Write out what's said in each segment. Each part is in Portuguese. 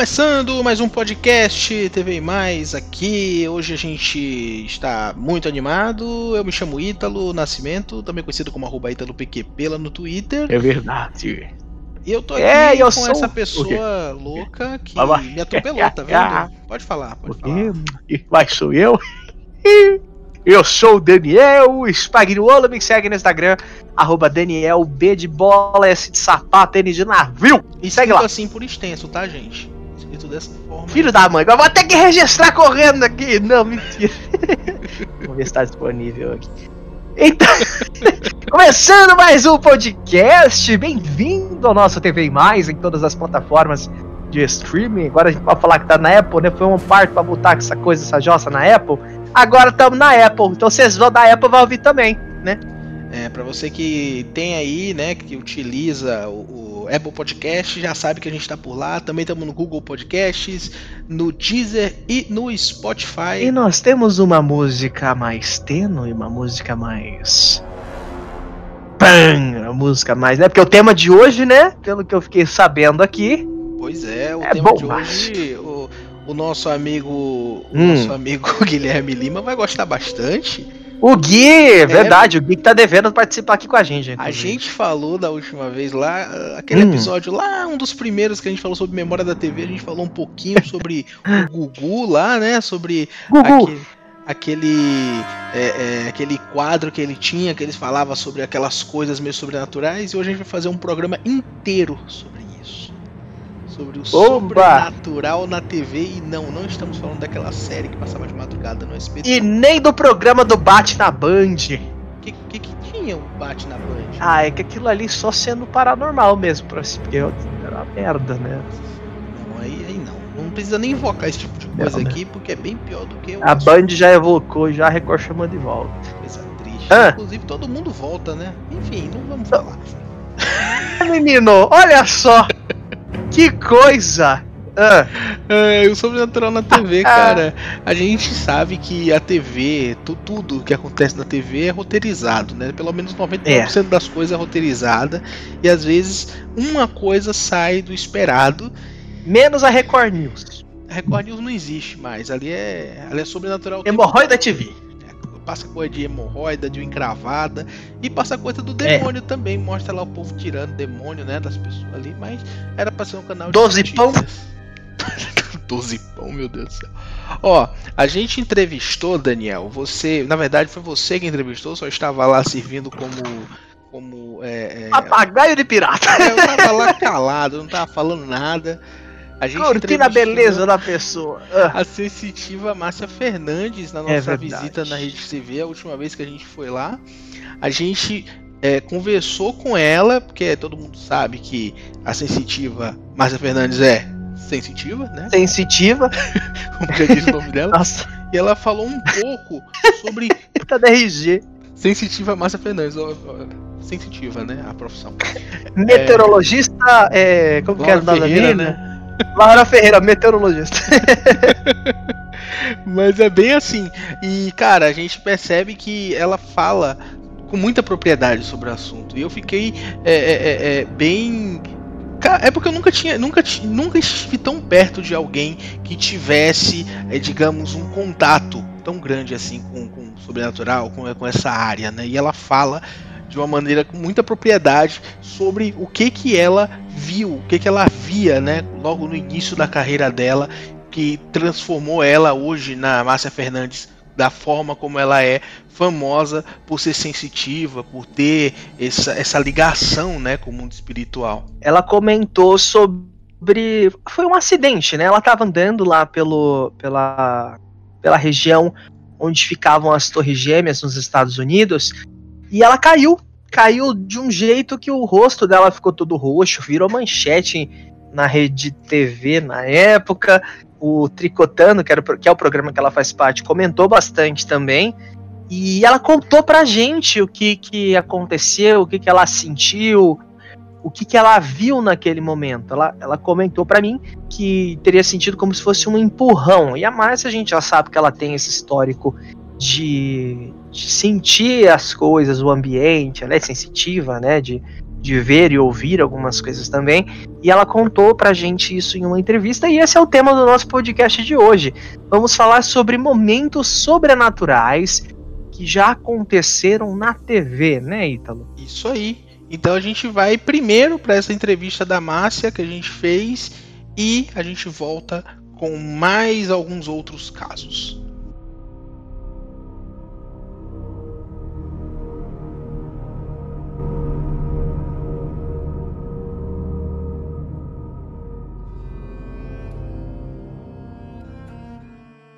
Começando mais um podcast TV Mais aqui. Hoje a gente está muito animado. Eu me chamo Ítalo Nascimento, também conhecido como arroba Ítalo PQP lá no Twitter. É verdade. E eu tô aqui É, eu com essa pessoa louca que me atropelou, tá vendo? Pode falar, pode falar. Mas sou eu? Eu sou o Daniel Spagnuolo, me segue no Instagram, arroba Daniel B de bola, S de sapato, N de navio. E segue lá. assim por extenso, tá, gente? Escrito dessa forma. Filho da mãe, agora vou ter que registrar correndo aqui. Não, mentira. Vamos ver se tá disponível aqui. Então, começando mais um podcast, bem-vindo ao nosso TV Mais em todas as plataformas de streaming. Agora a gente pode falar que tá na Apple, né? Foi um parto pra botar essa coisa, essa jossa na Apple. Agora estamos na Apple, então vocês vão da Apple vai ouvir também. É, pra você que tem aí, né, que utiliza o, o Apple Podcast, já sabe que a gente tá por lá. Também estamos no Google Podcasts, no Deezer e no Spotify. E nós temos uma música mais tênue, uma música mais. Pam! A música mais, né? Porque o tema de hoje, né? Pelo que eu fiquei sabendo aqui. Pois é, o É tema de hoje, o, o nosso amigo, o Hum. nosso amigo Guilherme Lima vai gostar bastante. O Gui, verdade, o Gui que tá devendo participar aqui com a gente. A inclusive. gente falou da última vez lá, aquele Hum. episódio lá, um dos primeiros que a gente falou sobre memória da TV, a gente falou um pouquinho sobre o Gugu lá, né? Sobre Gugu! aquele, aquele, é, é, aquele quadro que ele tinha, que eles falavam sobre aquelas coisas meio sobrenaturais, e hoje a gente vai fazer um programa inteiro sobre isso. Sobre o sobrenatural na TV, e não, não estamos falando daquela série que passava de madrugada no SBT. E nem do programa do Bate na Band. O que, que, que tinha o Bate na Band? Ah, é que aquilo ali só sendo paranormal mesmo, porque era uma merda, né? Não, aí, aí não. Não precisa nem invocar esse tipo de coisa Não, né? aqui, porque é bem pior do que o A Band já evocou, já a Record chamou de volta. coisa triste. Ah. Inclusive, todo mundo volta, né? Enfim, não vamos falar. Menino, olha só! Que coisa! Ah, É, o Sobrenatural na TV, cara. A gente sabe que a TV, tu- tudo que acontece na TV é roteirizado, né? Pelo menos 99% das coisas é roteirizada. E às vezes uma coisa sai do esperado. menos a Record News. A Record News não existe mais. Ali é, ali é sobrenatural. Hemorroida TV. Passa coisa de hemorroida, de encravada e passa coisa do É. demônio também. Mostra lá o povo tirando demônio, né, das pessoas ali, mas era pra ser um canal de Doze pão? Doze pão, meu Deus do céu. Ó, a gente entrevistou, Daniel, você, na verdade foi você que entrevistou, só estava lá servindo como como é, é, Papagaio de pirata. eu tava lá calado, não tava falando nada. A gente Curtindo a beleza da pessoa. Ah, a sensitiva Márcia Fernandes na É nossa verdade. visita na Rede TV, a última vez que a gente foi lá. A gente é, conversou com ela, porque todo mundo sabe que a sensitiva Márcia Fernandes é sensitiva, né? sensitiva. Como já disse o nome dela. Nossa, E ela falou um pouco sobre tá da RG. sensitiva Márcia Fernandes. ó, ó, Sensitiva, né? A profissão. Meteorologista. É, como que era o Laura nome da menina? né? Laura Ferreira, meteorologista. Mas é bem assim. E, cara, a gente percebe que ela fala com muita propriedade sobre o assunto. E eu fiquei é, é, é, é, bem. É porque eu nunca tinha. Nunca, nunca estive tão perto de alguém que tivesse, é, digamos, um contato tão grande assim com, com o sobrenatural, com, com essa área, né? E ela fala de uma maneira com muita propriedade sobre o que que ela viu, o que que ela via, né? Logo no início da carreira dela que transformou ela hoje na Márcia Fernandes da forma como ela é famosa por ser sensitiva, por ter essa, essa ligação, né, com o mundo espiritual. Ela comentou sobre. Foi um acidente, né? Ela tava andando lá pelo, pela, pela região onde ficavam as Torres Gêmeas nos Estados Unidos e ela caiu. Caiu de um jeito que o rosto dela ficou todo roxo, virou manchete na rede TV na época. O Tricotando, que, era, que é o programa que ela faz parte, comentou bastante também. E ela contou pra gente o que, que aconteceu, o que, que ela sentiu, o que, que ela viu naquele momento. Ela, ela comentou pra mim que teria sentido como se fosse um empurrão. E a Márcia, a gente já sabe que ela tem esse histórico de, de sentir as coisas, o ambiente, ela é sensitiva, né? De, de ver e ouvir algumas coisas também. E ela contou pra gente isso em uma entrevista, e esse é o tema do nosso podcast de hoje. Vamos falar sobre momentos sobrenaturais que já aconteceram na TV, né, Ítalo? Isso aí. Então a gente vai primeiro para essa entrevista da Márcia que a gente fez e a gente volta com mais alguns outros casos.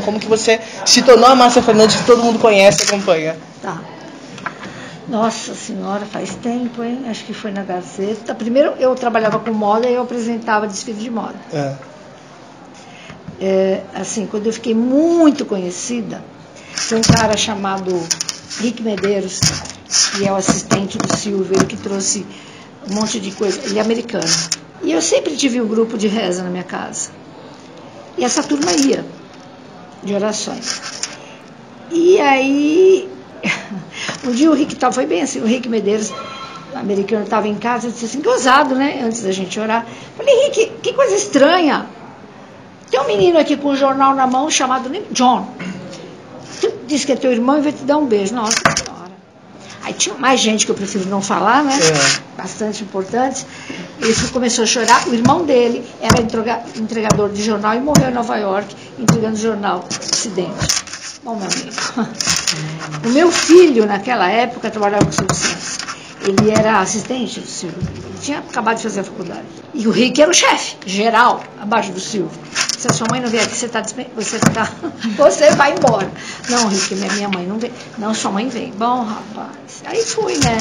Como que você se tornou a Márcia Fernandes que todo mundo conhece e acompanha? Tá. Nossa senhora, faz tempo, hein? Acho que foi na Gazeta. Primeiro eu trabalhava com moda e eu apresentava desfile de moda. É. É, assim, quando eu fiquei muito conhecida, foi um cara chamado Rick Medeiros, que é o assistente do Silvio, ele que trouxe um monte de coisa, ele é americano. E eu sempre tive um grupo de reza na minha casa. E essa turma ia de orações. E aí, um dia o Rick tal foi bem assim, o Rick Medeiros, americano, estava em casa, disse assim, gozado, né? Antes da gente orar. Falei, Rick, que coisa estranha. Tem um menino aqui com um jornal na mão chamado John. Tu disse que é teu irmão e vai te dar um beijo. Nossa. Aí tinha mais gente que eu prefiro não falar, né? É. Bastante importante. Ele começou a chorar. O irmão dele era entregador de jornal e morreu em Nova York entregando jornal Acidente. Bom, meu amigo. O meu filho, naquela época, trabalhava com o Silvio Santos. Ele era assistente do Silvio. Ele tinha acabado de fazer a faculdade. E o Rick era o chefe, geral, abaixo do Silvio. Se a sua mãe não vier aqui, você, tá, você, tá, você vai embora. Não, Rick, minha, minha mãe não vem. Não, sua mãe vem. Bom, rapaz. Aí fui, né?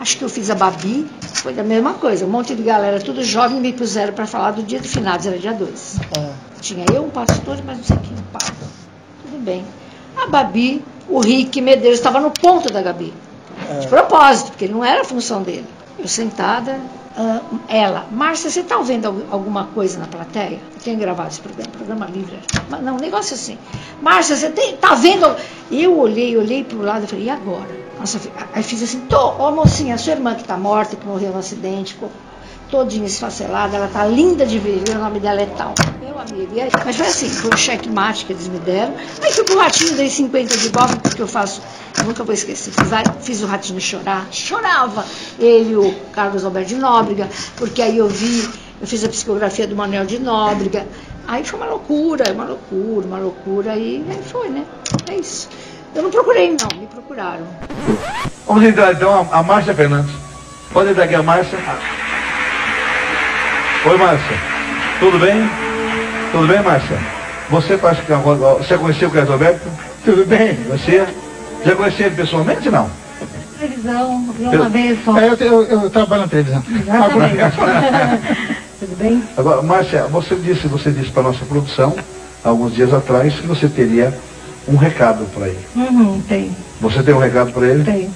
Acho que eu fiz a Babi, foi da mesma coisa. Um monte de galera, tudo jovem, me puseram para falar do dia do finados, era dia 2. É. Tinha eu, um pastor, mas não sei quem, um padre. Tudo bem. A Babi, o Rick Medeiros, estava no ponto da Gabi. É. De propósito, porque não era a função dele. Eu sentada, uh, ela, Márcia, você está ouvindo alguma coisa na plateia? Eu tenho gravado esse programa, programa livre. Mas não, um negócio assim. Márcia, você está vendo? Eu olhei, olhei para o lado e falei, e agora? Nossa, aí fiz assim, tô, ó mocinha, sua irmã que está morta, que morreu no acidente, todinha esfacelada, ela tá linda de ver, o nome dela é tal. Meu amigo, aí, mas foi assim, foi um checkmate que eles me deram. Aí fui pro ratinho, dei 50 de bola, porque eu faço, eu nunca vou esquecer, fiz, fiz o ratinho chorar, chorava. Ele, o Carlos Alberto de Nóbrega, porque aí eu vi, eu fiz a psicografia do Manuel de Nóbrega. Aí foi uma loucura, uma loucura, uma loucura, e aí foi, né? É isso. Eu não procurei, não, me procuraram. Vamos entrar então a, a Márcia Fernandes. Pode entrar aqui a Márcia. Oi, Márcia. Tudo bem? Tudo bem, Márcia? Você faz Você conheceu o Carlos Alberto? Tudo bem. Você? Já conheceu ele pessoalmente, não? Televisão, vi uma vez só. É, eu, eu, eu, trabalho na televisão. Exatamente. Tudo bem? Agora, Márcia, você disse, você disse para nossa produção, alguns dias atrás, que você teria um recado para ele. Uhum, tem. Você tem um recado para ele? Tenho.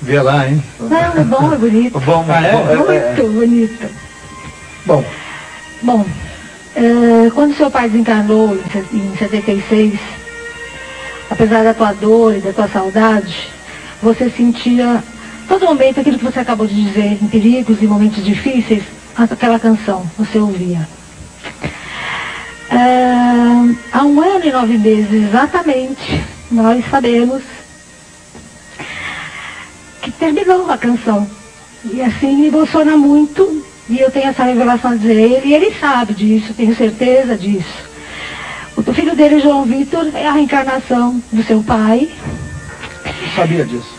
Vê lá, hein? Não, é bom, é bonito. bom, ah, é? Bom, é, Muito é. bonito. Bom. Bom, é, quando seu pai desencarnou em 76, apesar da tua dor e da tua saudade, você sentia todo momento aquilo que você acabou de dizer, em perigos e momentos difíceis, aquela canção, você ouvia. É, há um ano e nove meses exatamente, nós sabemos que terminou a canção. E assim me emociona muito e eu tenho essa revelação a dizer ele, e ele sabe disso, tenho certeza disso. O filho dele, João Vitor, é a reencarnação do seu pai. Eu sabia disso.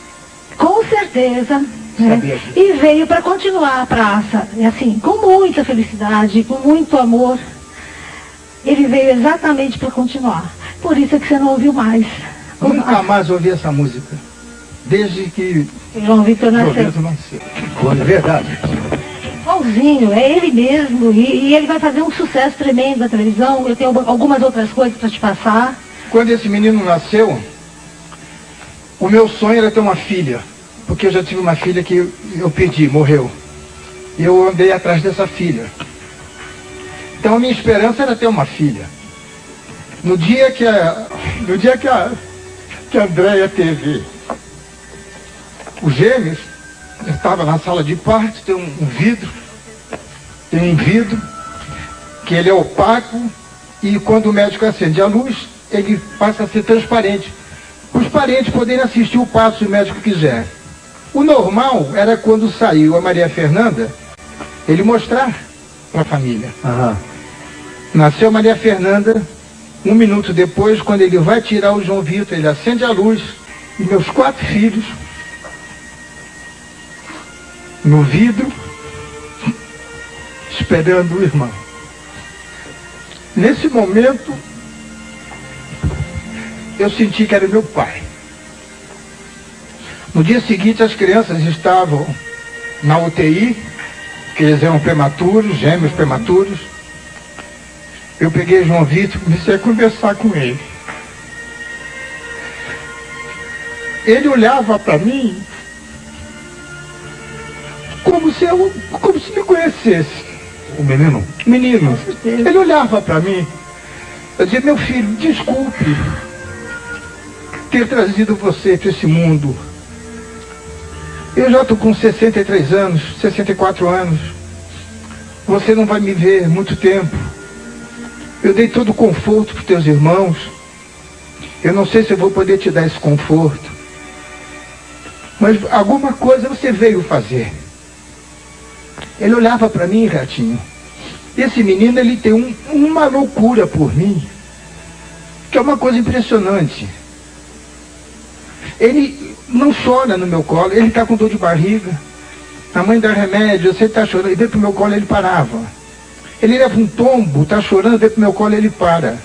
Com certeza. Né? E veio para continuar a praça. E assim, com muita felicidade, com muito amor. Ele veio exatamente para continuar. Por isso é que você não ouviu mais. Nunca mais ouvi essa música. Desde que João Vitor nasceu. João Vitor nasceu. É verdade igualzinho, é ele mesmo. E, e, ele vai fazer um sucesso tremendo na televisão. Eu tenho algumas outras coisas para te passar. Quando esse menino nasceu, o meu sonho era ter uma filha. Porque eu já tive uma filha que eu perdi, morreu. E eu andei atrás dessa filha. Então a minha esperança era ter uma filha. No dia que a, no dia que a, que a Andrea teve os gêmeos, estava na sala de parto, tem um, um vidro, tem vidro, que ele é opaco, e quando o médico acende a luz, ele passa a ser transparente. Os parentes poderem assistir o passo se o médico quiser. O normal era quando saiu a Maria Fernanda, ele mostrar para a família. Uhum. Nasceu Maria Fernanda, um minuto depois, quando ele vai tirar o João Vitor, ele acende a luz, e meus quatro filhos, no vidro, esperando o irmão. Nesse momento, eu senti que era meu pai. No dia seguinte, as crianças estavam na UTI, que eles eram prematuros, gêmeos prematuros. Eu peguei João Vitor e comecei a conversar com ele. Ele olhava para mim como se eu, como se me conhecesse. O menino? Menino. Ele olhava para mim. Eu dizia, meu filho, desculpe ter trazido você para esse mundo. Eu já estou com 63 anos, 64 anos. Você não vai me ver muito tempo. Eu dei todo o conforto para os teus irmãos. Eu não sei se eu vou poder te dar esse conforto. Mas alguma coisa você veio fazer. Ele olhava para mim, Ratinho. Esse menino, ele tem um, uma loucura por mim, que é uma coisa impressionante. Ele não chora no meu colo, ele está com dor de barriga. A mãe dá remédio, você está chorando, e veio pro meu colo ele parava. Ele leva um tombo, está chorando, veio pro meu colo ele para.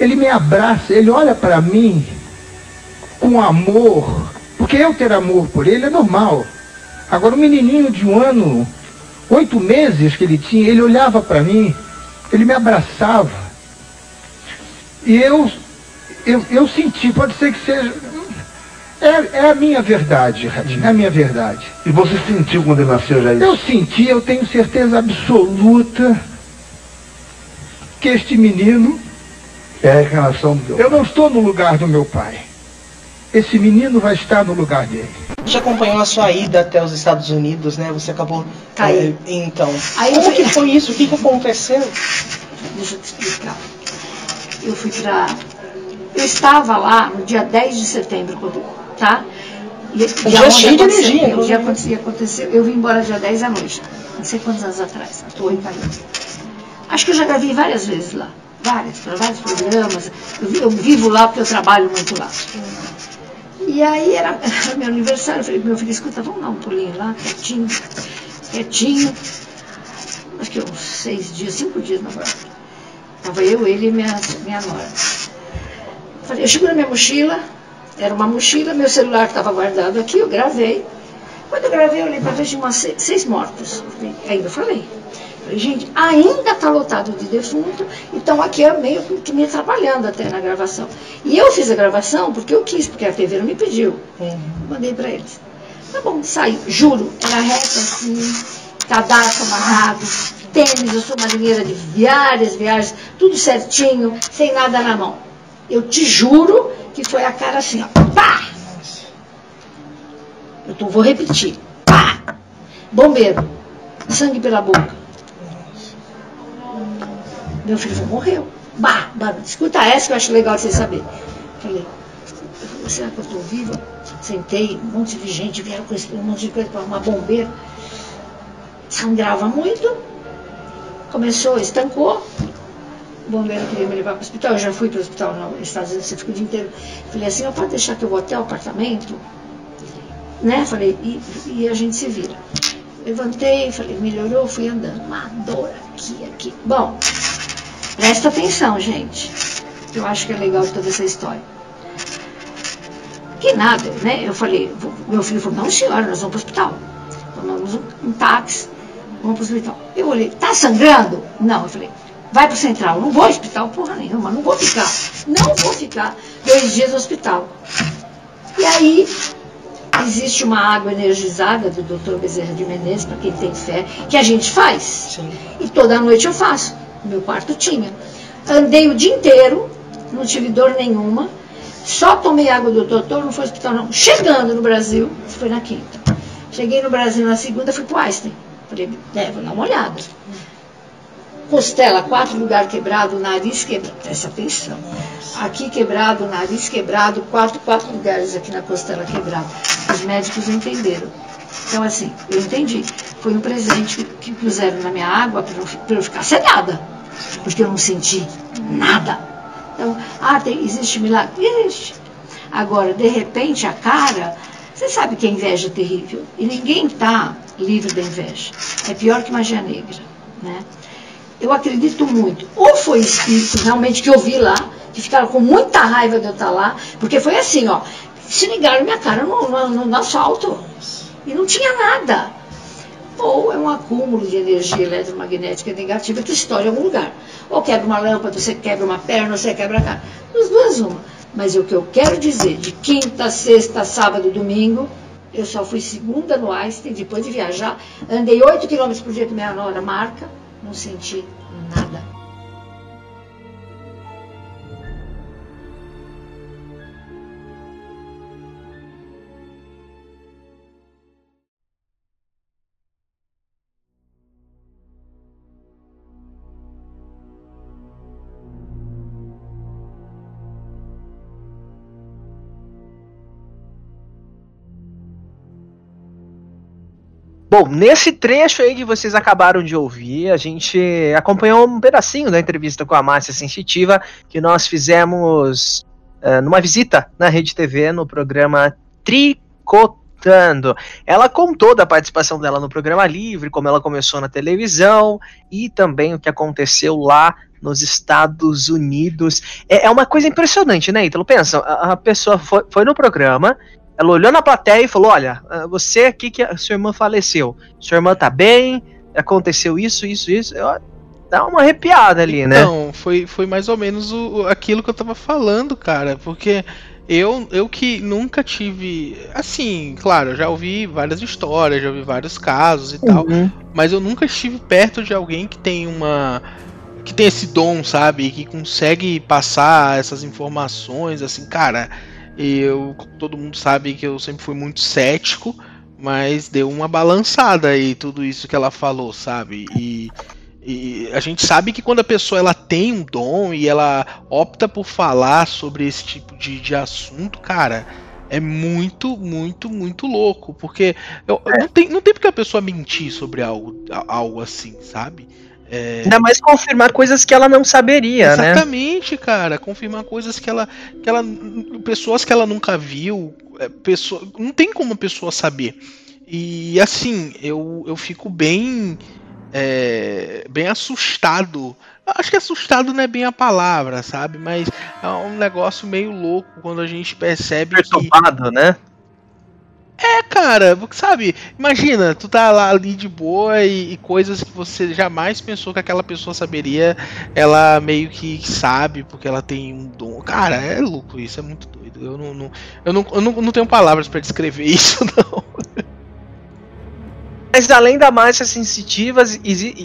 Ele me abraça, ele olha para mim com amor, porque eu ter amor por ele é normal. Agora, um menininho de um ano oito meses que ele tinha, ele olhava para mim, ele me abraçava. E eu, eu, eu senti, pode ser que seja. É, é a minha verdade, Radinho, é a minha verdade. E você sentiu quando ele nasceu já isso? Eu senti, eu tenho certeza absoluta que este menino. É a reencarnação do Eu não estou no lugar do meu pai. Esse menino vai estar no lugar dele. Você acompanhou a sua ida até os Estados Unidos, né? Você acabou. Caí. É, então. Aí Como que foi isso? O que, que aconteceu? Deixa eu te explicar. Eu fui pra. Eu estava lá no dia 10 de setembro, quando, tá? E, um dia cheio de energia. O dia aconteceu, aconteceu. Eu vim embora dia 10 da noite. Não sei quantos anos atrás. Estou em Paris. Acho que eu já gravei várias vezes lá. Várias, para vários programas. Eu, eu, vivo lá porque eu trabalho muito lá. E aí era, era meu aniversário, eu falei, meu filho, escuta, vamos dar um pulinho lá, quietinho, quietinho. Acho que uns seis dias, cinco dias na verdade. Tava eu, ele e minha, minha nora. Falei, eu chego na minha mochila, era uma mochila, meu celular estava guardado aqui, eu gravei. Quando eu gravei, eu olhei para trás de umas seis, seis mortos. Ainda falei. Gente, ainda está lotado de defunto, então aqui é meio que me atrapalhando até na gravação. E eu fiz a gravação porque eu quis, porque a TV não me pediu. Uhum. Mandei para eles. Tá bom, saiu, juro, era reto assim, cadastro amarrado, tênis, eu sou marinheira de várias viagens, tudo certinho, sem nada na mão. Eu te juro que foi a cara assim, ó, pá! Eu tô, vou repetir, pá! Bombeiro, sangue pela boca. Meu filho morreu. Bah, bah, escuta essa que eu acho legal você saber. Falei, será que eu estou viva? Sentei, um monte de gente vieram com um monte de coisa para uma bombeira. Sangrava muito. Começou, estancou. O bombeiro queria me levar para o hospital. Eu já fui para o hospital nos Estados Unidos, você fica o dia inteiro. Falei assim, eu posso deixar que eu vou até o apartamento? Né? Falei, e, e a gente se vira. Levantei, falei, melhorou, fui andando. Uma dor aqui, aqui. Bom, Presta atenção, gente. Eu acho que é legal toda essa história. Que nada, né? Eu falei, meu filho falou, não senhora, nós vamos para o hospital. Tomamos um, um táxi, vamos para o hospital. Eu olhei, tá sangrando? Não, eu falei, vai para o central, não vou ao hospital, porra nenhuma, não vou ficar. Não vou ficar dois dias no hospital. E aí, existe uma água energizada do Dr. Bezerra de Menezes, para quem tem fé, que a gente faz. Sim. E toda noite eu faço meu quarto tinha. Andei o dia inteiro, não tive dor nenhuma, só tomei água do doutor, não foi hospital não. Chegando no Brasil, foi na quinta. Cheguei no Brasil na segunda, fui pro Einstein. Falei, é, vou dar uma olhada. Costela, quatro lugares quebrado, nariz quebrado. Presta atenção. Aqui quebrado, nariz quebrado, quatro, quatro lugares aqui na costela quebrado. Os médicos entenderam. Então, assim, eu entendi. Foi um presente que puseram na minha água para eu ficar sedada. Porque eu não senti nada. Então, ah, tem, existe milagre? Existe. Agora, de repente, a cara, você sabe que a inveja é terrível. E ninguém está livre da inveja. É pior que magia negra. Né? Eu acredito muito. Ou foi espírito realmente que eu vi lá, que ficaram com muita raiva de eu estar lá, porque foi assim, ó, se ligaram minha cara no, no, no asfalto. E não tinha nada. Ou é um acúmulo de energia eletromagnética negativa que estoura em algum lugar. Ou quebra uma lâmpada, você quebra uma perna, você quebra a cara. Das duas, uma. Mas o que eu quero dizer, de quinta, sexta, sábado, domingo, eu só fui segunda no Einstein, depois de viajar, andei 8 km por dia que minha nora marca, não senti nada. Bom, nesse trecho aí que vocês acabaram de ouvir, a gente acompanhou um pedacinho da entrevista com a Márcia Sensitiva que nós fizemos uh, numa visita na Rede TV no programa Tricotando. Ela contou da participação dela no programa Livre, como ela começou na televisão e também o que aconteceu lá nos Estados Unidos. É, é uma coisa impressionante, né, Ítalo? Pensa, a, a pessoa foi, foi no programa ela olhou na plateia e falou: Olha, ah, você aqui que a sua irmã faleceu. Sua irmã tá bem, aconteceu isso, isso, isso. Eu, dá uma arrepiada ali, né? Não, foi, foi mais ou menos o, aquilo que eu tava falando, cara. Porque eu, eu que nunca tive. Assim, claro, já ouvi várias histórias, já ouvi vários casos e uhum. tal. Mas eu nunca estive perto de alguém que tem uma. Que tem esse dom, sabe? Que consegue passar essas informações, assim, cara eu, todo mundo sabe que eu sempre fui muito cético, mas deu uma balançada aí tudo isso que ela falou, sabe? E, e, a gente sabe que quando a pessoa ela tem um dom e ela opta por falar sobre esse tipo de, de assunto, cara, é muito, muito, muito louco. Porque eu, é. não, tem, não tem porque a pessoa mentir sobre algo, algo assim, sabe? É... Ainda mais confirmar coisas que ela não saberia, Exatamente, né? Exatamente, cara. Confirmar coisas que ela, que ela. Pessoas que ela nunca viu. É, pessoa, não tem como a pessoa saber. E assim, eu, eu fico bem. É, bem assustado. Acho que assustado não é bem a palavra, sabe? Mas é um negócio meio louco quando a gente percebe Perturbado, que. né? É, cara, sabe? Imagina, tu tá lá ali de boa e, e, coisas que você jamais pensou que aquela pessoa saberia, ela meio que sabe porque ela tem um dom. Cara, é louco isso, é muito doido. Eu não, não eu não, eu não, não tenho palavras para descrever isso, não. Mas além da massa sensitiva,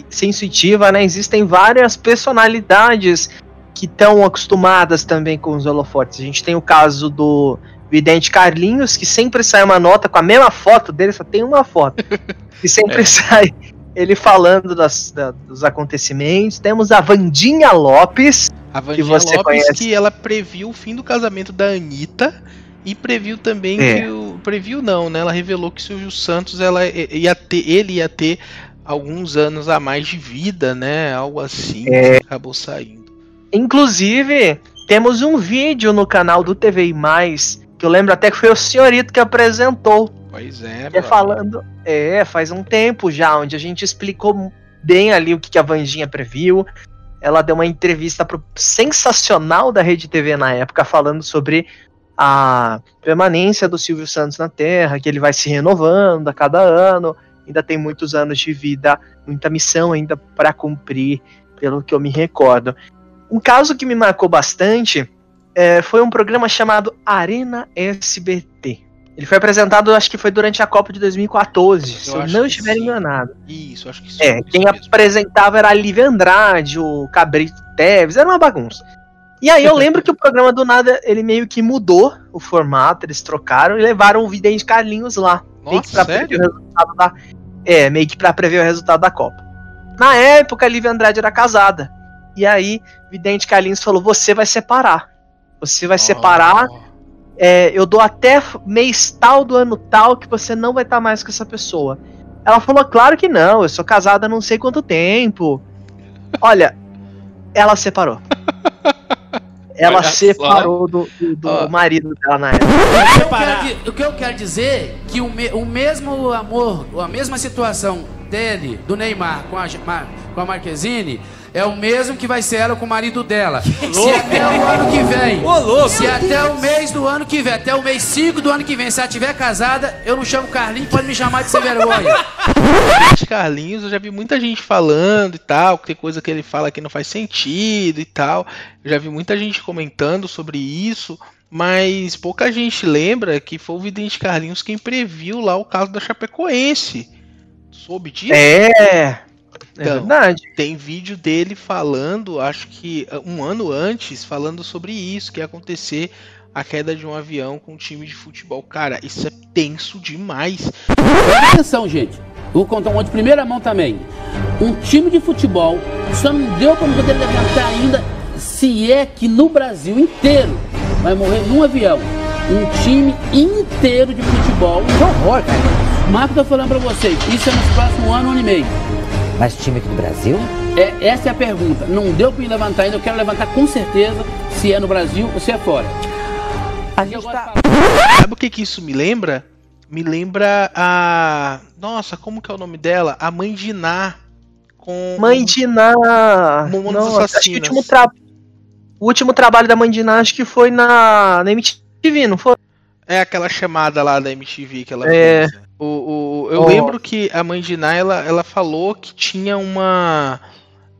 sensitiva, né, existem várias personalidades que estão acostumadas também com os holofotes. A gente tem o caso do vidente Carlinhos, que sempre sai uma nota com a mesma foto dele, só tem uma foto. E sempre é. sai ele falando das, da, dos acontecimentos. Temos a Vandinha Lopes, a Vandinha que você Lopes, conhece. que ela previu o fim do casamento da Anitta e previu também é. que o previu não, né? Ela revelou que Silvio Santos ela ia ter, ele ia ter alguns anos a mais de vida, né? Algo assim, é. acabou saindo. Inclusive, temos um vídeo no canal do TV Mais que eu lembro até que foi o senhorito que apresentou. Pois é, é falando. É, faz um tempo já, onde a gente explicou bem ali o que a Vandinha previu. Ela deu uma entrevista pro sensacional da Rede TV na época, falando sobre a permanência do Silvio Santos na Terra, que ele vai se renovando a cada ano, ainda tem muitos anos de vida, muita missão ainda para cumprir, pelo que eu me recordo. Um caso que me marcou bastante é, foi um programa chamado Arena SBT. Ele foi apresentado, acho que foi durante a Copa de 2014, eu se eu não estiver enganado. Isso, acho que sim. É, quem mesmo. apresentava era a Lívia Andrade, o Cabrito Teves, era uma bagunça. E aí eu lembro que o programa do nada, ele meio que mudou o formato, eles trocaram e levaram o Vidente Carlinhos lá. Nossa, meio que pra sério? prever o resultado da. É, meio que pra prever o resultado da Copa. Na época, a Lívia Andrade era casada. E aí, Vidente Carlinhos falou: você vai separar. Você vai oh. separar. É, eu dou até mês tal do ano tal que você não vai estar tá mais com essa pessoa. Ela falou: claro que não, eu sou casada há não sei quanto tempo. Olha, ela separou. Ela Olha separou do, do, do oh. marido dela na época. O que eu quero, o que eu quero dizer que o, me, o mesmo amor, a mesma situação dele, do Neymar, com a, com a Marquezine, é o mesmo que vai ser ela com o marido dela. se até o ano que vem, Ô, se até o mês do ano que vem, até o mês 5 do ano que vem, se ela tiver casada, eu não chamo Carlinhos, pode me chamar de sem vergonha. Carlinhos, eu já vi muita gente falando e tal, que tem coisa que ele fala que não faz sentido e tal. Eu já vi muita gente comentando sobre isso. Mas pouca gente lembra que foi o Vidente Carlinhos quem previu lá o caso da Chapecoense. Soube disso? É. É então, é verdade. Tem vídeo dele falando, acho que uh, um ano antes, falando sobre isso, que ia acontecer a queda de um avião com um time de futebol. Cara, isso é tenso demais. Presta atenção, gente. Vou contar um outro de primeira mão também. Um time de futebol só não deu para poder levantar ainda se é que no Brasil inteiro vai morrer num avião. Um time inteiro de futebol. Que horror, cara. Marco tá falando para vocês, isso é nos próximos ano, ano e meio. Mas time aqui do Brasil? É, essa é a pergunta. Não deu para me levantar ainda, eu quero levantar com certeza se é no Brasil ou se é fora. A gente tá... Sabe o que, que isso me lembra? Me lembra a. Nossa, como que é o nome dela? A mãe de Ná. Com. Mãe de Ná! Nossa, acho que o último, tra... o último trabalho da mãe de Ná acho que foi na, na MTV, não foi? É aquela chamada lá da MTV que ela é. fez. O, o, eu oh. lembro que a mãe de Ná, ela, ela falou que tinha uma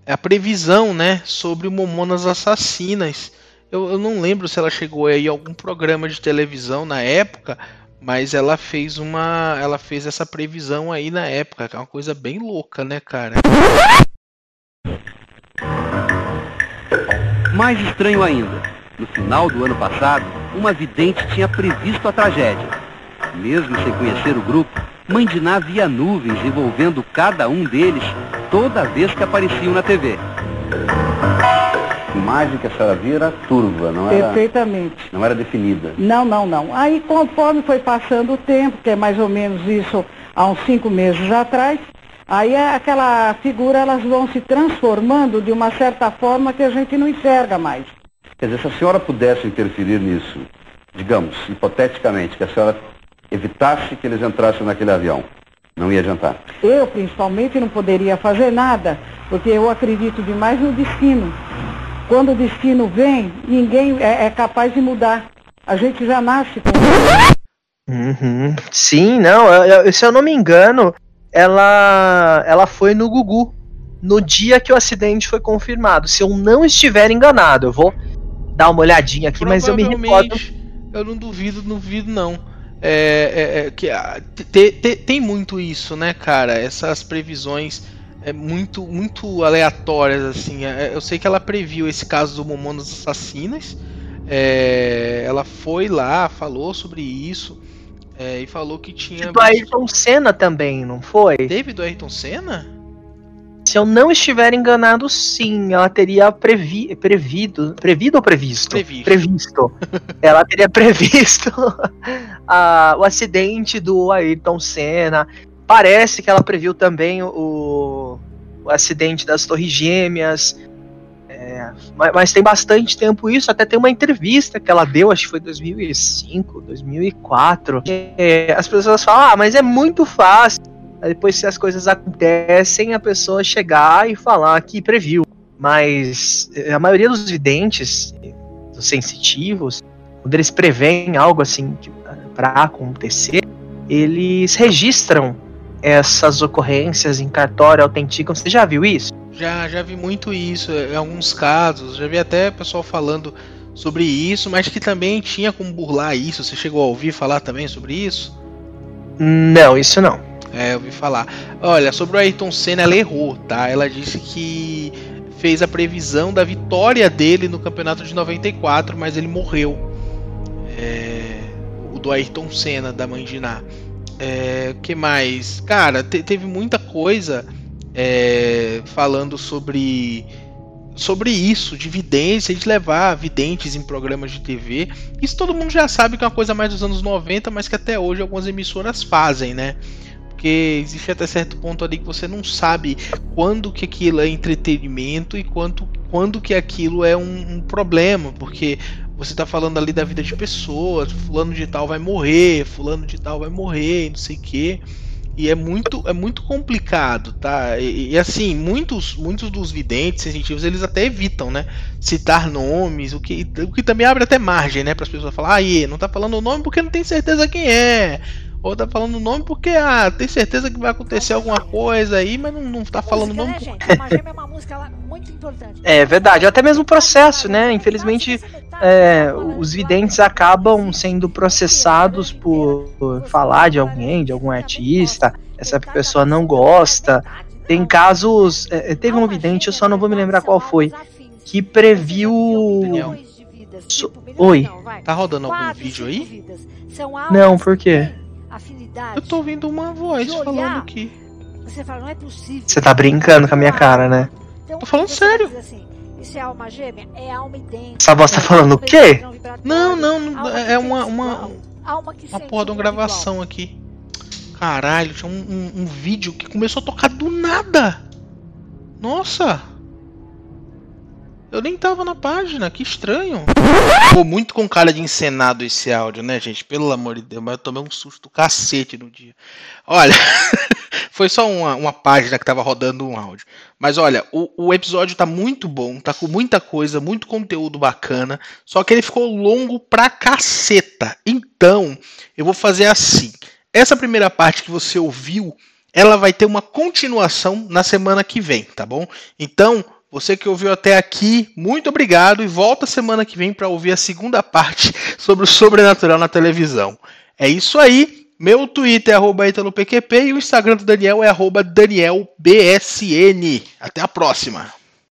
a previsão, né, sobre Momonas Assassinas. Eu, eu não lembro se ela chegou aí em algum programa de televisão na época, mas ela fez uma, ela fez essa previsão aí na época, que é uma coisa bem louca, né, cara? Mais estranho ainda, no final do ano passado, uma vidente tinha previsto a tragédia mesmo sem conhecer o grupo, Mãe Diná via nuvens envolvendo cada um deles toda vez que apareciam na TV. A imagem que a senhora via era turva, não era? Perfeitamente. Não era definida? Não, não, não. Aí conforme foi passando o tempo, que é mais ou menos isso há uns cinco meses atrás, aí é aquela figura elas vão se transformando de uma certa forma que a gente não enxerga mais. Quer dizer, se a senhora pudesse interferir nisso, digamos, hipoteticamente, que a senhora evitasse que eles entrassem naquele avião. Não ia adiantar. Eu, principalmente, não poderia fazer nada, porque eu acredito demais no destino. Quando o destino vem, ninguém é, é capaz de mudar. A gente já nasce com uhum. Sim, não, eu, se eu não me engano, ela, ela foi no Gugu no dia que o acidente foi confirmado. Se eu não estiver enganado, eu vou dar uma olhadinha aqui, mas eu me recordo. Eu não duvido, não duvido não. É, é, é, que te, te, tem muito isso, né, cara? Essas previsões é muito muito aleatórias assim. É, eu sei que ela previu esse caso do Momonas Assassinas. É, ela foi lá, falou sobre isso é, e falou que tinha. Do Ayrton Senna também, não foi? Teve do Ayrton Senna? Se eu não estiver enganado, sim, ela teria previ, prevido, prevido ou previsto? Previsto. Previsto. ela teria previsto a, o acidente do Ayrton Senna. Parece que ela previu também o, o acidente das Torres Gêmeas. É, mas, mas, tem bastante tempo isso. Até tem uma entrevista que ela deu, acho que foi 2005, 2004. É, as pessoas falam, ah, mas é muito fácil depois se as coisas acontecem, a pessoa chegar e falar que previu. Mas eh, a maioria dos videntes, dos sensitivos, quando eles preveem algo assim para acontecer, eles registram essas ocorrências em cartório, autenticam. Você já viu isso? Já, já vi muito isso em alguns casos. Já vi até pessoal falando sobre isso, mas que também tinha como burlar isso. Você chegou a ouvir falar também sobre isso? Não, isso não. É, eu ouvi falar. Olha, sobre o Ayrton Senna, ela errou, tá? Ela disse que fez a previsão da vitória dele no campeonato de 94, mas ele morreu. É, o do Ayrton Senna, da mãe de Ná. É, que mais? Cara, te, teve muita coisa é, falando sobre sobre isso, de vidência, de levar videntes em programas de TV. Isso todo mundo já sabe que é uma coisa mais dos anos 90, mas que até hoje algumas emissoras fazem, né? Porque existe até certo ponto ali que você não sabe quando que aquilo é entretenimento e quanto, quando que aquilo é um, um problema, porque você está falando ali da vida de pessoas, fulano de tal vai morrer, fulano de tal vai morrer, não sei o quê. E é muito, é muito complicado, tá? E, e, assim, muitos, muitos dos videntes sensitivos eles até evitam, né? Citar nomes, o que, o que também abre até margem, né? Para as pessoas falar, aí, não tá falando o nome porque não tem certeza quem é. Ou tá falando o nome porque, ah, tem certeza que vai acontecer alguma coisa aí, mas não, não tá falando o nome. Né, gente? é uma música muito importante. É verdade, até mesmo o processo, né? Infelizmente, é, os videntes acabam sendo processados por, por falar de alguém, de algum artista, essa pessoa não gosta. Tem casos. É, teve um vidente, eu só não vou me lembrar qual foi, que previu. So... Oi. Tá rodando algum vídeo aí? Não, por quê? Eu tô ouvindo uma voz falando aqui. Você fala, não é possível. Você tá brincando com a minha cara, né? Então, tô falando sério. Assim, isso é alma gêmea? É alma idêntica. Essa voz tá falando o quê? Não, não, não é uma uma uma porra de uma gravação aqui. Caralho, tinha um, um, um vídeo que começou a tocar do nada. Nossa. Eu nem tava na página, que estranho. Ficou muito com cara de encenado esse áudio, né, gente? Pelo amor de Deus, mas eu tomei um susto cacete no dia. Olha, foi só uma, uma página que tava rodando um áudio. Mas olha, o, o episódio tá muito bom, tá com muita coisa, muito conteúdo bacana. Só que ele ficou longo pra caceta. Então, eu vou fazer assim. Essa primeira parte que você ouviu, ela vai ter uma continuação na semana que vem, tá bom? Então, você que ouviu até aqui, muito obrigado e volta semana que vem para ouvir a segunda parte sobre o sobrenatural na televisão. É isso aí. Meu Twitter é arroba ItaloPQP e o Instagram do Daniel é arroba DanielBSN. Até a próxima.